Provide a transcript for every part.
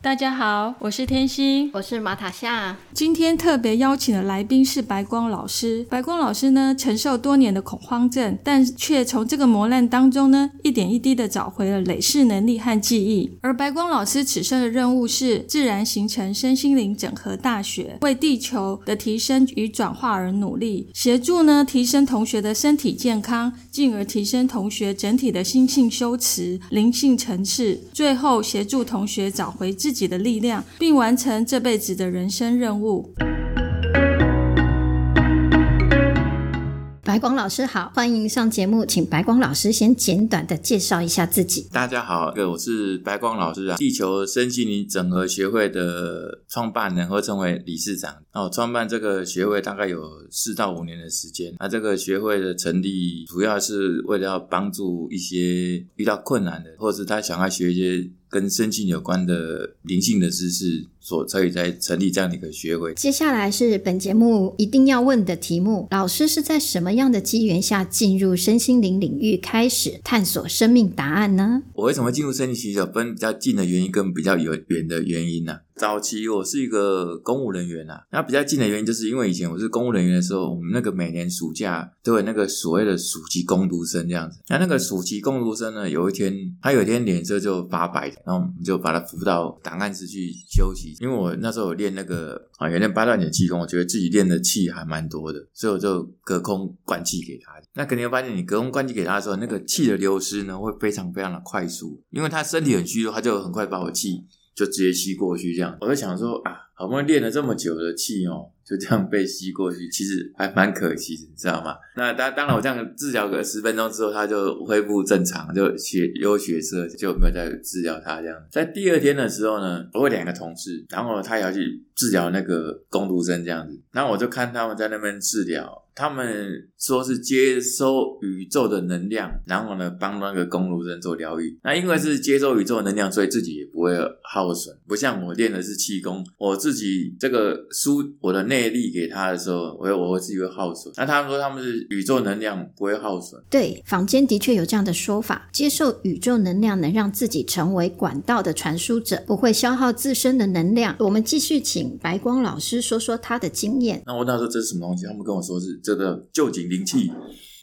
大家好，我是天心，我是马塔夏。今天特别邀请的来宾是白光老师。白光老师呢，承受多年的恐慌症，但却从这个磨难当中呢，一点一滴的找回了累世能力和记忆。而白光老师此生的任务是自然形成身心灵整合大学，为地球的提升与转化而努力，协助呢提升同学的身体健康，进而提升同学整体的心性修持、灵性层次，最后协助同学找回自。自己的力量，并完成这辈子的人生任务。白光老师好，欢迎上节目，请白光老师先简短的介绍一下自己。大家好，我是白光老师啊，地球身心灵整合协会的创办人，或称为理事长。那我创办这个协会大概有四到五年的时间。那这个协会的成立，主要是为了要帮助一些遇到困难的，或者是他想要学一些。跟身心有关的灵性的知识，所参与在成立这样的一个学会。接下来是本节目一定要问的题目：老师是在什么样的机缘下进入身心灵领域，开始探索生命答案呢？我为什么进入身心灵？分比较近的原因跟比较有远的原因呢？早期我是一个公务人员啊，那比较近的原因就是因为以前我是公务人员的时候，我们那个每年暑假都有那个所谓的暑期攻读生这样子。那那个暑期攻读生呢，有一天他有一天脸色就发白，然后我们就把他扶到档案室去休息。因为我那时候有练那个啊，有练八段锦气功，我觉得自己练的气还蛮多的，所以我就隔空灌气给他。那肯定会发现，你隔空灌气给他的时候，那个气的流失呢会非常非常的快速，因为他身体很虚弱，他就很快把我气。就直接吸过去，这样。我在想说啊，好不容易练了这么久的气哦，就这样被吸过去，其实还蛮可惜的，你知道吗？那当当然，我这样治疗个十分钟之后，他就恢复正常，就血有血色，就没有再治疗他这样。在第二天的时候呢，我有两个同事，然后他也要去治疗那个工读生这样子，然后我就看他们在那边治疗。他们说是接收宇宙的能量，然后呢帮那个公路人做疗愈。那因为是接收宇宙能量，所以自己也不会耗损。不像我练的是气功，我自己这个输我的内力给他的时候，我我会自己会耗损。那他们说他们是宇宙能量不会耗损。对，坊间的确有这样的说法，接受宇宙能量能让自己成为管道的传输者，不会消耗自身的能量。我们继续请白光老师说说他的经验。那我那时候这是什么东西？他们跟我说是。这个旧井灵气，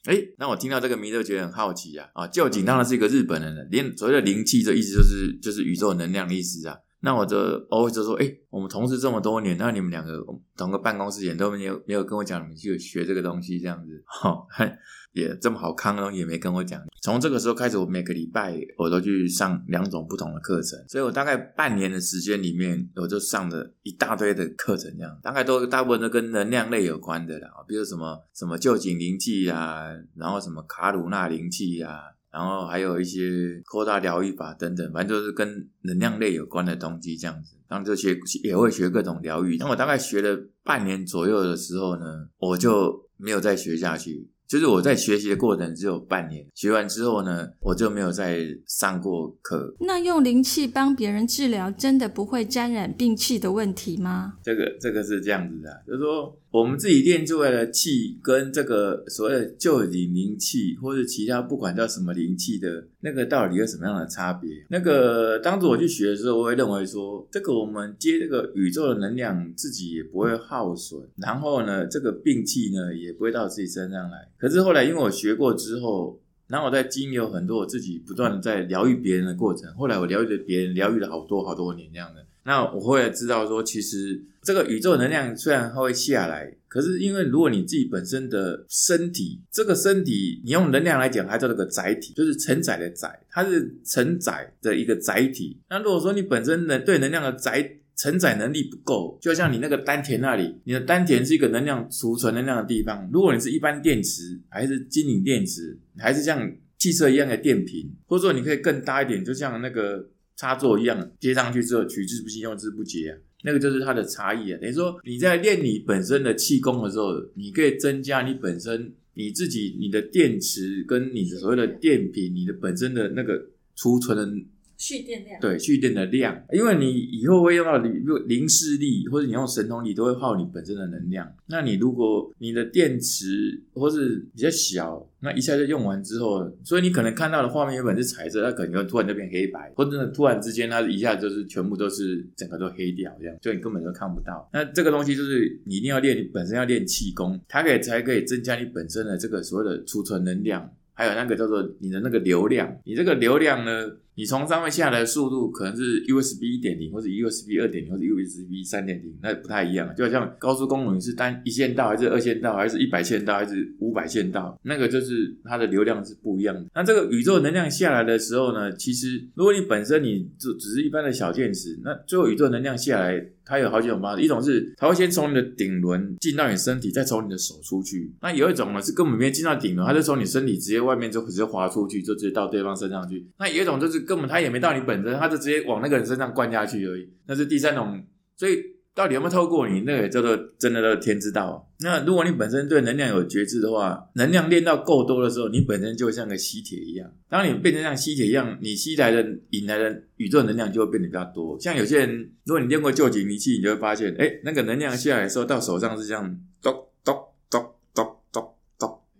哎，那我听到这个名字觉得很好奇啊啊！旧井当然是一个日本人了，连所谓的灵气的意思就是就是宇宙能量的意思啊。那我就偶尔就说，哎，我们同事这么多年，那你们两个同个办公室也都没有没有跟我讲你们去学这个东西这样子，哈。也这么好康哦，也没跟我讲。从这个时候开始，我每个礼拜我都去上两种不同的课程，所以我大概半年的时间里面，我就上了一大堆的课程，这样大概都大部分都跟能量类有关的啦，比如什么什么旧景灵气啊，然后什么卡鲁纳灵气啊，然后还有一些扩大疗愈法等等，反正就是跟能量类有关的东西这样子。然后就学也会学各种疗愈。那我大概学了半年左右的时候呢，我就没有再学下去。就是我在学习的过程只有半年，学完之后呢，我就没有再上过课。那用灵气帮别人治疗，真的不会沾染病气的问题吗？这个这个是这样子的，就是说。我们自己练出来的气，跟这个所谓的旧灵灵气，或者其他不管叫什么灵气的那个，到底有什么样的差别？那个当时我去学的时候，我会认为说，这个我们接这个宇宙的能量，自己也不会耗损，然后呢，这个病气呢，也不会到自己身上来。可是后来，因为我学过之后，然后我在经有很多我自己不断的在疗愈别人的过程，后来我疗愈了别人，疗愈了好多好多年这样的。那我后来知道说，其实这个宇宙能量虽然它会下来，可是因为如果你自己本身的身体，这个身体你用能量来讲，它叫做个载体，就是承载的载，它是承载的一个载体。那如果说你本身能对能量的载承载能力不够，就像你那个丹田那里，你的丹田是一个能量储存能量的地方。如果你是一般电池，还是精灵电池，还是像汽车一样的电瓶，或者说你可以更大一点，就像那个。插座一样接上去之后取之不尽用之不竭啊！那个就是它的差异啊。等于说你在练你本身的气功的时候，你可以增加你本身你自己你的电池跟你的所谓的电瓶，你的本身的那个储存的。蓄电量对蓄电的量，因为你以后会用到灵灵视力，或者你用神通力，都会耗你本身的能量。那你如果你的电池或是比较小，那一下就用完之后，所以你可能看到的画面原本是彩色，它可能突然就变黑白，或者突然之间它一下就是全部都是整个都黑掉，这样就你根本就看不到。那这个东西就是你一定要练，你本身要练气功，它可以才可以增加你本身的这个所谓的储存能量，还有那个叫做你的那个流量。你这个流量呢？你从上面下来的速度可能是 USB 一点零，或者 USB 二点零，或者 USB 三点零，那不太一样。就好像高速公路你是单一线道，还是二线道，还是一百线道，还是五百线道，那个就是它的流量是不一样的。那这个宇宙能量下来的时候呢，其实如果你本身你就只是一般的小电池，那最后宇宙能量下来，它有好几种方式。一种是它会先从你的顶轮进到你身体，再从你的手出去。那有一种呢是根本没进到顶轮，它就从你身体直接外面就直接滑出去，就直接到对方身上去。那有一种就是。根本他也没到你本身，他就直接往那个人身上灌下去而已。那是第三种，所以到底有没有透过你，那个叫做真的的天知道。那如果你本身对能量有觉知的话，能量练到够多的时候，你本身就像个吸铁一样。当你变成像吸铁一样，你吸来的、引来的宇宙能量就会变得比较多。像有些人，如果你练过旧景仪器，你就会发现，哎，那个能量下来的时候，到手上是这样咚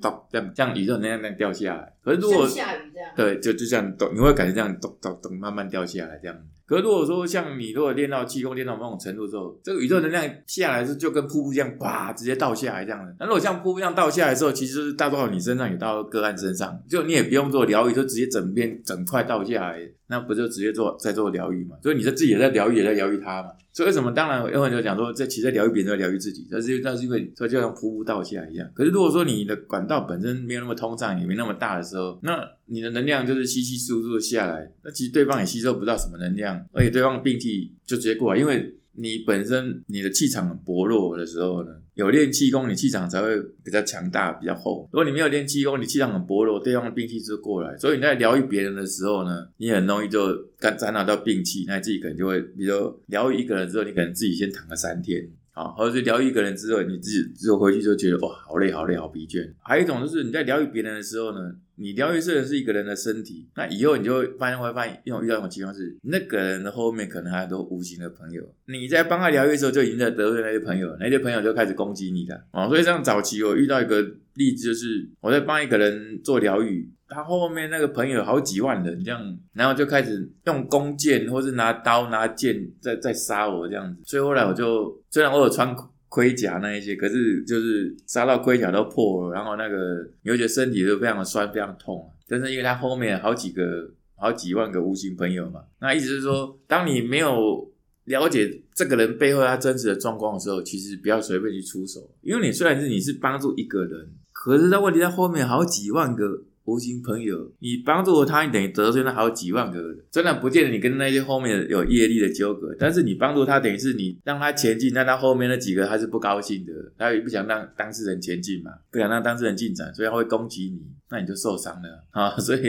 咚咚，这样这样宇宙能量那样掉下来。可是如果下雨这样，对，就就这样咚，你会感觉这样咚咚咚慢慢掉下来这样。可是如果说像你如果练到气功练到某种程度之后，这个宇宙能量下来是就跟瀑布一样，啪直接倒下来这样的。那如果像瀑布一样倒下来之后，其实是大多数你身上也到个案身上，就你也不用做疗愈，就直接整片整块倒下来，那不就直接做在做疗愈嘛？所以你在自己也在疗愈，也在疗愈他嘛。所以为什么？当然有很多讲说，在其实疗愈别人，在疗愈自己，但是那是因为说就像瀑布倒下一样。可是如果说你的管道本身没有那么通畅，也没那么大的时候，那你的能量就是稀稀疏疏的下来，那其实对方也吸收不到什么能量，而且对方的病气就直接过来，因为你本身你的气场很薄弱的时候呢，有练气功，你气场才会比较强大、比较厚。如果你没有练气功，你气场很薄弱，对方的病气就过来，所以你在疗愈别人的时候呢，你很容易就感沾染到病气，那自己可能就会，比如疗愈一个人之后，你可能自己先躺个三天。啊，或者是疗愈一个人之后，你自己就回去就觉得哇，好累，好累，好疲倦。还有一种就是你在疗愈别人的时候呢，你疗愈是的是一个人的身体，那以后你就发现会发现一种遇到一种情况是，那个人的后面可能还有很多无形的朋友，你在帮他疗愈的时候就已经在得罪那些朋友，那些朋友就开始攻击你的啊。所以像早期我遇到一个例子，就是我在帮一个人做疗愈。他后面那个朋友好几万人这样，然后就开始用弓箭或是拿刀拿剑在在杀我这样子，所以后来我就虽然我有穿盔甲那一些，可是就是杀到盔甲都破了，然后那个你会觉得身体都非常的酸非常痛，但是因为他后面好几个好几万个无形朋友嘛，那意思是说，当你没有了解这个人背后他真实的状况的时候，其实不要随便去出手，因为你虽然是你是帮助一个人，可是那问题在后面好几万个。无形朋友，你帮助了他，你等于得罪了好几万个人。虽然不见得你跟那些后面有业力的纠葛，但是你帮助他，等于是你让他前进，但他后面那几个他是不高兴的，他也不想让当事人前进嘛，不想让当事人进展，所以他会攻击你，那你就受伤了啊。所以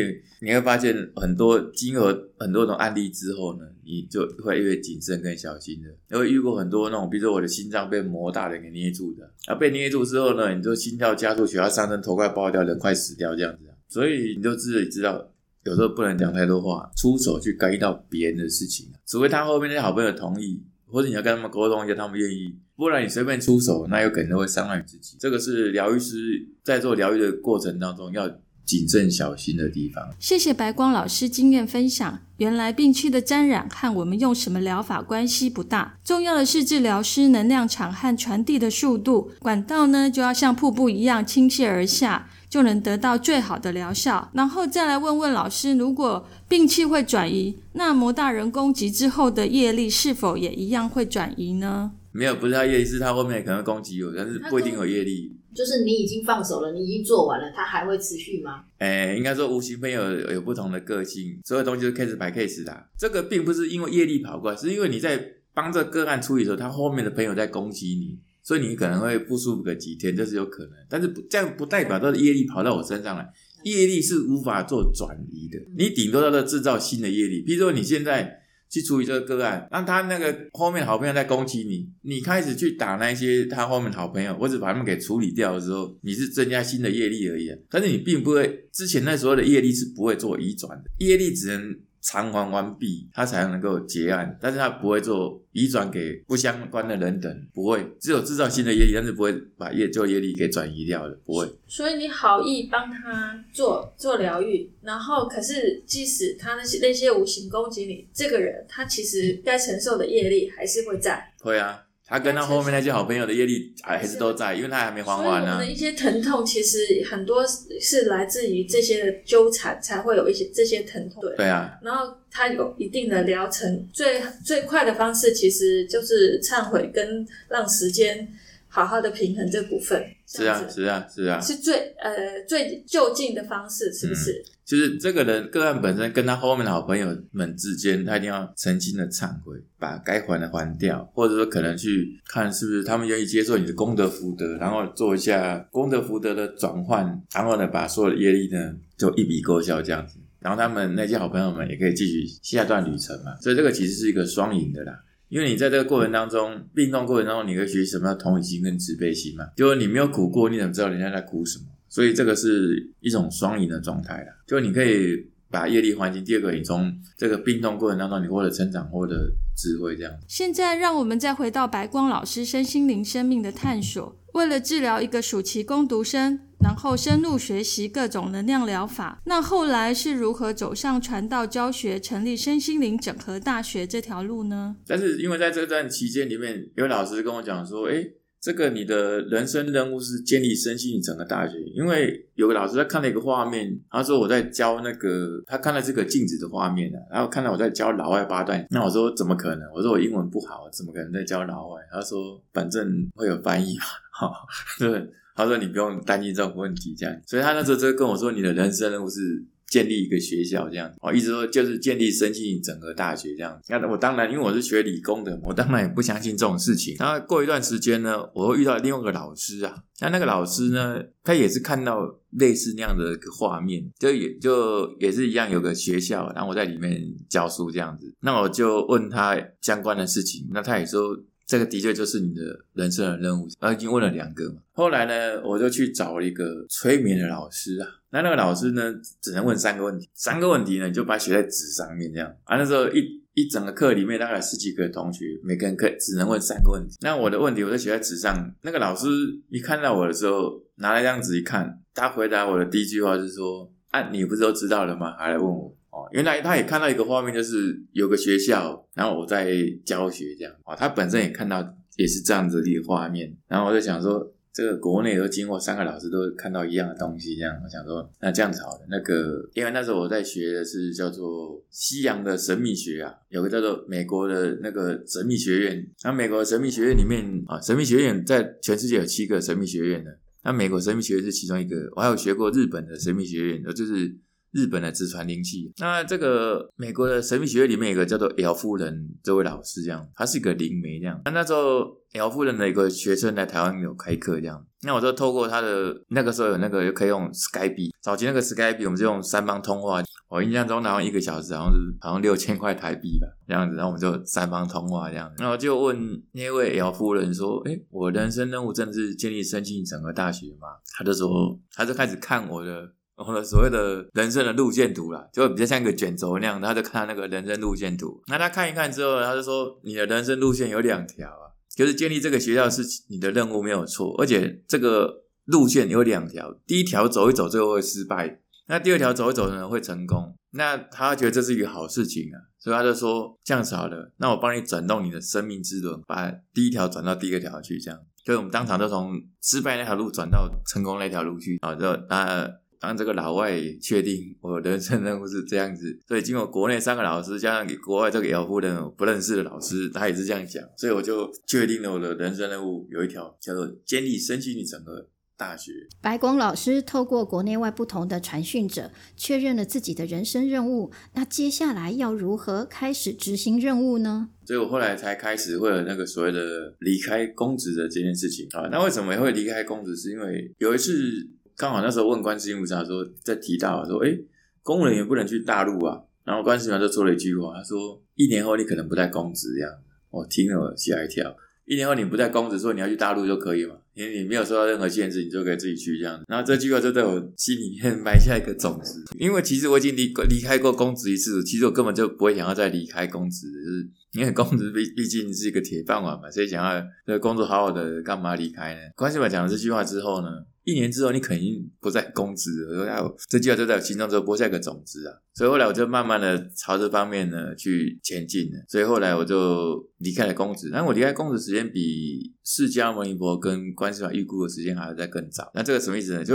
你会发现很多金额很多种案例之后呢，你就会越谨慎更小心的。因为遇过很多那种，比如说我的心脏被魔大人给捏住的，啊，被捏住之后呢，你就心跳加速，血压上升，头快爆掉，人快死掉这样子。所以你就自己知道，有时候不能讲太多话，出手去干预到别人的事情，除非他后面那些好朋友同意，或者你要跟他们沟通一下，他们愿意，不然你随便出手，那有可能会伤害自己。这个是疗愈师在做疗愈的过程当中要谨慎小心的地方。谢谢白光老师经验分享。原来病区的沾染和我们用什么疗法关系不大，重要的是治疗师能量场和传递的速度，管道呢就要像瀑布一样倾泻而下。就能得到最好的疗效，然后再来问问老师，如果病气会转移，那魔大人攻击之后的业力是否也一样会转移呢？没有，不是他业力，是他后面可能攻击我，但是不一定有业力。就是你已经放手了，你已经做完了，他还会持续吗？哎，应该说无形朋友有不同的个性，所有东西都 case by case 的。这个并不是因为业力跑过来，是因为你在帮这个案处理的时候，他后面的朋友在攻击你。所以你可能会不舒服个几天，这是有可能，但是不这样不代表他的业力跑到我身上来，业力是无法做转移的，你顶多叫做制造新的业力。比如说你现在去处理这个个案，那他那个后面好朋友在攻击你，你开始去打那些他后面好朋友，或者把他们给处理掉的时候，你是增加新的业力而已。但是你并不会，之前那时候的业力是不会做移转的，业力只能。偿还完毕，他才能够结案，但是他不会做移转给不相关的人等，不会，只有制造新的业力，但是不会把业旧业力给转移掉的，不会。所以你好意帮他做做疗愈，然后可是即使他那些那些无形攻击你这个人，他其实该承受的业力还是会在。会啊。他跟他后面那些好朋友的业力还是都在，因为他还没还完呢。我们的一些疼痛其实很多是来自于这些的纠缠，才会有一些这些疼痛。对啊。然后他有一定的疗程，最最快的方式其实就是忏悔跟让时间好好的平衡这部分。是啊，是啊，是啊。是最呃最就近的方式，是不是？就是这个人个案本身跟他后面的好朋友们之间，他一定要诚心的忏悔，把该还的还掉，或者说可能去看是不是他们愿意接受你的功德福德，然后做一下功德福德的转换，然后呢把所有的业力呢就一笔勾销这样子，然后他们那些好朋友们也可以继续下一段旅程嘛。所以这个其实是一个双赢的啦，因为你在这个过程当中，病痛过程当中，你会学习什么叫同理心跟慈悲心嘛？就是你没有苦过，你怎么知道人家在苦什么？所以这个是一种双赢的状态啦，就你可以把业力还清。第二个，你从这个病痛过程当中，你获得成长，获得智慧，这样。现在让我们再回到白光老师身心灵生命的探索。为了治疗一个暑期攻读生，然后深入学习各种能量疗法，那后来是如何走上传道教学、成立身心灵整合大学这条路呢？但是因为在这段期间里面，有老师跟我讲说，哎。这个你的人生任务是建立身心整个大学，因为有个老师他看了一个画面，他说我在教那个，他看了这个镜子的画面啊然后看到我在教老外八段，那我说怎么可能？我说我英文不好，怎么可能在教老外？他说反正会有翻译嘛，哈，对，他说你不用担心这种问题，这样，所以他那时候就跟我说，你的人生任务是。建立一个学校这样，哦，意思说就是建立申请整个大学这样。那我当然，因为我是学理工的，我当然也不相信这种事情。然后过一段时间呢，我会遇到另外一个老师啊，那那个老师呢，他也是看到类似那样的一个画面，就也就也是一样有个学校，然后我在里面教书这样子。那我就问他相关的事情，那他也说。这个的确就是你的人生的任务，然后已经问了两个嘛。后来呢，我就去找了一个催眠的老师啊。那那个老师呢，只能问三个问题，三个问题呢，你就把它写在纸上面这样。啊，那时候一一整个课里面大概十几个同学，每个人可只能问三个问题。那我的问题我就写在纸上。那个老师一看到我的时候，拿了一张纸一看，他回答我的第一句话是说：“啊，你不是都知道了吗？还来问我？”原来他也看到一个画面，就是有个学校，然后我在教学这样啊。他本身也看到也是这样子的一个画面，然后我就想说，这个国内都经过三个老师都看到一样的东西，这样我想说，那这样子好了。那个因为那时候我在学的是叫做西洋的神秘学啊，有个叫做美国的那个神秘学院。那美国神秘学院里面啊，神秘学院在全世界有七个神秘学院的，那美国神秘学院是其中一个。我还有学过日本的神秘学院，就是。日本的直传灵气，那这个美国的神秘学院里面有个叫做 L 夫人这位老师，这样，他是一个灵媒，这样。那那时候 L 夫人的一个学生来台湾有开课，这样。那我就透过他的那个时候有那个可以用 Skype，早期那个 Skype 我们就用三方通话，我印象中好像一个小时好像是好像六千块台币吧，这样子。然后我们就三方通话这样。然后就问那位 L 夫人说：“哎，我人生任务真的是建立生进整个大学吗？”他就说，他就开始看我的。我的所谓的人生的路线图啦，就比较像一个卷轴那样，他就看那个人生路线图。那他看一看之后，他就说：“你的人生路线有两条啊，就是建立这个学校是你的任务没有错，而且这个路线有两条，第一条走一走最后会失败，那第二条走一走呢会成功。那他觉得这是一个好事情啊，所以他就说这样子好了，那我帮你转动你的生命之轮，把第一条转到第二条去，这样，所以我们当场就从失败那条路转到成功那条路去啊，就啊。”当这个老外确定我人生任务是这样子，所以经过国内三个老师加上给国外这个姚夫人不认识的老师，他也是这样讲，所以我就确定了我的人生任务有一条叫做建立身心整合大学。白光老师透过国内外不同的传讯者，确认了自己的人生任务。那接下来要如何开始执行任务呢？所以我后来才开始会有那个所谓的离开公职的这件事情啊。那为什么会离开公职？是因为有一次。刚好那时候问关世音菩萨说，在提到说，哎，公务人员不能去大陆啊，然后关系长就说了一句话，他说：“一年后你可能不在公职这样。”我听了吓一跳。一年后你不在公职，说你要去大陆就可以嘛？因为你没有受到任何限制，你就可以自己去这样。然后这句话就在我心里面埋下一个种子。因为其实我已经离离开过公职一次，其实我根本就不会想要再离开公职，就是因为公职毕毕竟是一个铁饭碗嘛，所以想要这工作好好的，干嘛离开呢？关系吧讲了这句话之后呢？一年之后，你肯定不再公职了。这句话就在我心中就播下一个种子啊。所以后来我就慢慢的朝这方面呢去前进了。所以后来我就离开了公职。但我离开公职时间比释迦牟尼佛跟观世音预估的时间还要再更早。那这个什么意思呢？就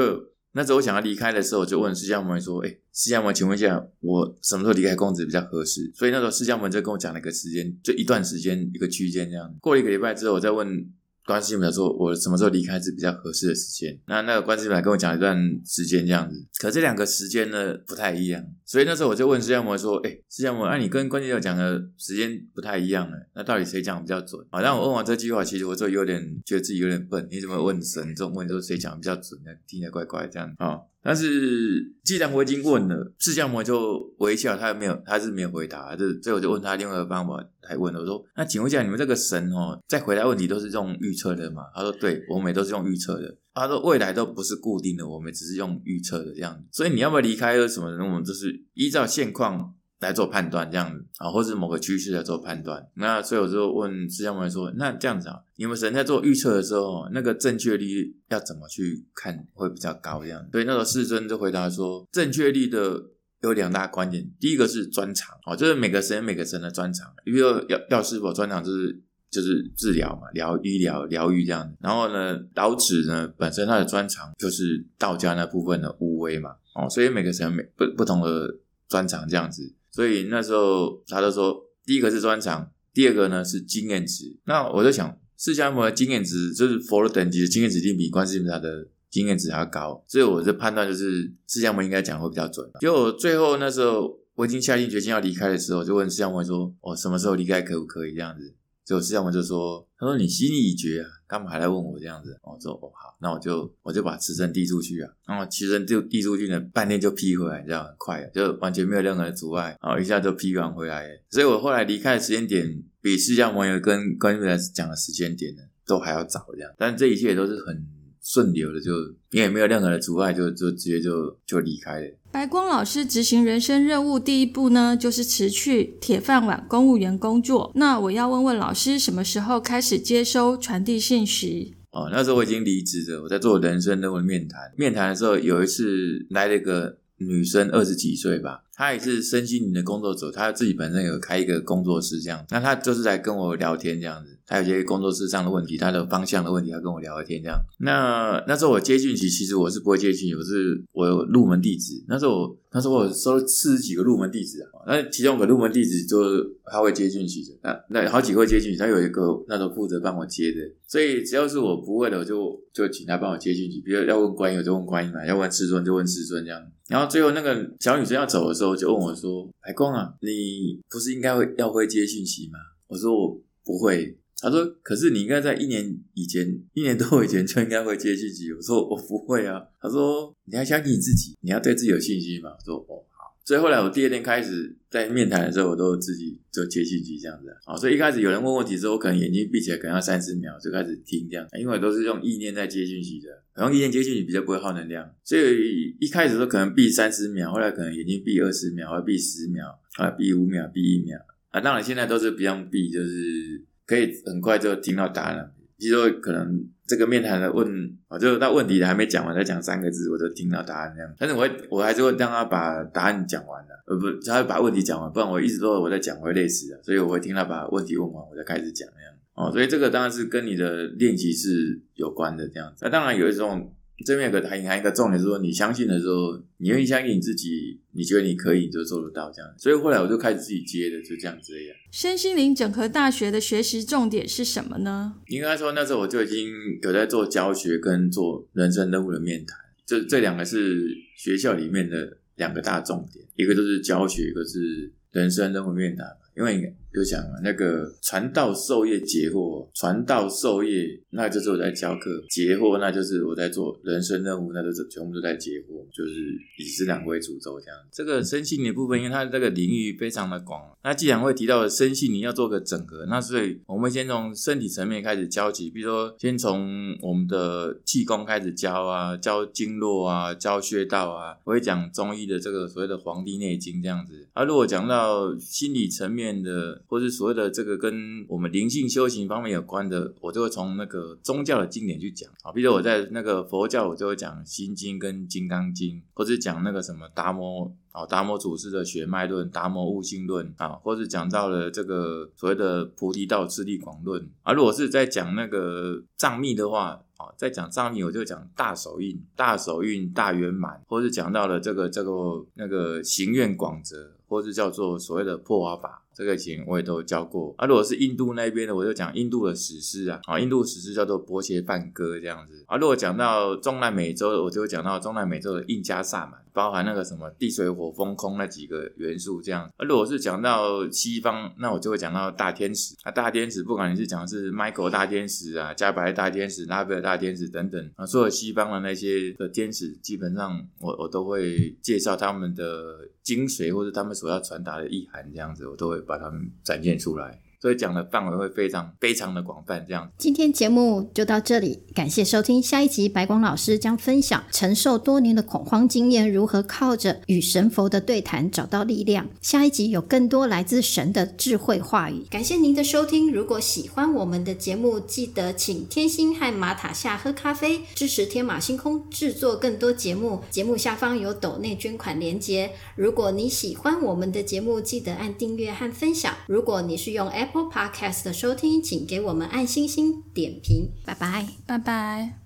那时候我想要离开的时候，我就问释迦牟尼说：“哎，释迦牟尼，请问一下，我什么时候离开公职比较合适？”所以那时候释迦牟尼就跟我讲了一个时间，就一段时间一个区间这样。过了一个礼拜之后，我再问。关系表说，我什么时候离开是比较合适的时间？那那个关系表跟我讲一段时间这样子，可这两个时间呢不太一样，所以那时候我就问释迦摩说：“哎，释迦摩，那你跟关系表讲的时间不太一样了，那到底谁讲比较准？”好，让我问完这句话，其实我就有点觉得自己有点笨，你怎么问神这种问，说谁讲比较准？听起来怪怪这样啊。但是既然我已经问了，释迦摩就微笑，他没有，他是没有回答。这所以我就问他另外一个方法还问了，我说：“那请问一下，你们这个神哦，在回答问题都是用预测的吗？”他说：“对，我们都是用预测的。”他说：“未来都不是固定的，我们只是用预测的这样。所以你要不要离开什么？我们就是依照现况。”来做判断，这样子啊，或者某个趋势来做判断。那所以我就问释迦牟尼说：“那这样子啊，你们神在做预测的时候，那个正确率要怎么去看会比较高？这样。”所以那时候世尊就回答说：“正确率的有两大关键，第一个是专长哦，就是每个神每个神的专长。比如说药药师佛专长就是就是治疗嘛，疗医疗疗愈这样。然后呢，老子呢本身他的专长就是道家那部分的无为嘛，哦，所以每个神每不不同的专长这样子。”所以那时候他就说，第一个是专长，第二个呢是经验值。那我就想，释迦牟尼的经验值就是佛的等级的经验值，一定比观世音菩萨的经验值还要高。所以我的判断就是，释迦牟尼应该讲会比较准。结果最后那时候我已经下定决心要离开的时候，就问释迦牟尼说：“哦什么时候离开可不可以？”这样子，就释迦牟尼就说：“他说你心意已决啊，干嘛还来问我这样子？”我说：“哦好。”那我就我就把辞呈递出去啊，然后辞呈就递出去呢，半天就批回来，这样很快，就完全没有任何的阻碍，然后一下就批完回来。所以我后来离开的时间点，比释迦牟尼跟关于来讲的时间点呢，都还要早这样。但这一切都是很顺流的，就因为没有任何的阻碍，就就直接就就离开了。白光老师执行人生任务第一步呢，就是辞去铁饭碗公务员工作。那我要问问老师，什么时候开始接收传递信息？哦，那时候我已经离职了，我在做人生任务面谈。面谈的时候，有一次来了一个女生，二十几岁吧，她也是身心灵的工作者，她自己本身有开一个工作室这样。那她就是来跟我聊天这样子，还有些工作室上的问题，他的方向的问题，她跟我聊聊天这样。那那时候我接讯息，其实我是不会接讯息，我是我有入门弟子。那时候我那时候我收了四十几个入门弟子啊，那其中有个入门弟子就是他会接讯息的，那那好几个会接讯息，他有一个那时候负责帮我接的。所以只要是我不会的，我就就请他帮我接进去。比如要问观音，我就问观音嘛；要问师尊，就问师尊这样。然后最后那个小女生要走的时候，就问我说：“海光啊，你不是应该会要会接讯息吗？”我说：“我不会。”他说：“可是你应该在一年以前，一年多以前就应该会接信息。”我说：“我不会啊。”他说：“你要相信你自己，你要对自己有信心嘛。”我说：“哦。”好所以后来我第二天开始在面谈的时候，我都自己就接信息这样子啊。所以一开始有人问问题之后，我可能眼睛闭起来，可能要三十秒就开始听这样，因为我都是用意念在接信息的，用意念接信息比较不会耗能量。所以一开始都可能闭三十秒，后来可能眼睛闭二十秒，或闭十秒，后来闭五秒，闭一秒啊。当然现在都是不用闭，就是可以很快就听到答案了。其实可能。这个面谈的问，我就那问题还没讲完，再讲三个字，我就听到答案这样。但是我会我还是会让他把答案讲完的，呃不，他会把问题讲完，不然我一直都我在讲，我会累死的。所以我会听他把问题问完，我再开始讲那样。哦，所以这个当然是跟你的练习是有关的这样子。那当然有一种。这边有个还还一个重点是说，你相信的时候，你愿意相信你自己，你觉得你可以，你就做得到这样。所以后来我就开始自己接的，就这样子样。身心灵整合大学的学习重点是什么呢？应该说那时候我就已经有在做教学跟做人生任务的面谈，这这两个是学校里面的两个大重点，一个就是教学，一个是人生任务面谈。因为就讲嘛，那个传道授业解惑，传道授业，那就是我在教课；解惑，那就是我在做人生任务，那就是全部都在解惑，就是以这两个为主轴这样。这个身心的部分，因为它这个领域非常的广，那既然会提到身心，你要做个整合，那所以我们先从身体层面开始教起，比如说先从我们的气功开始教啊，教经络啊，教穴道啊，我会讲中医的这个所谓的《黄帝内经》这样子。啊，如果讲到心理层面的，或是所谓的这个跟我们灵性修行方面有关的，我就会从那个宗教的经典去讲啊。比如我在那个佛教，我就会讲《心经》跟《金刚经》，或是讲那个什么达摩啊，达摩祖师的血脉论、达摩悟性论啊，或是讲到了这个所谓的菩提道次第广论啊。如果是在讲那个藏密的话啊，在讲藏密，我就讲大手印、大手印、大圆满，或是讲到了这个这个那个行愿广泽，或是叫做所谓的破瓦法。这个前我也都教过啊。如果是印度那边的，我就讲印度的史诗啊，啊，印度史诗叫做《波切梵歌》这样子啊。如果讲到中南美洲的，我就会讲到中南美洲的印加萨满，包含那个什么地水火风空那几个元素这样。而如果是讲到西方，那我就会讲到大天使啊，大天使不管你是讲是 Michael 大天使啊，加百大天使、拉斐尔大天使等等啊，所有西方的那些的天使，基本上我我都会介绍他们的精髓或者他们所要传达的意涵这样子，我都会。把它们展现出来。所以讲的范围会非常非常的广泛，这样。今天节目就到这里，感谢收听。下一集白光老师将分享承受多年的恐慌经验，如何靠着与神佛的对谈找到力量。下一集有更多来自神的智慧话语。感谢您的收听。如果喜欢我们的节目，记得请天星和马塔夏喝咖啡，支持天马星空制作更多节目。节目下方有抖内捐款连接。如果你喜欢我们的节目，记得按订阅和分享。如果你是用 App Apple Podcast 的收听，请给我们按星星点评，拜拜，拜拜。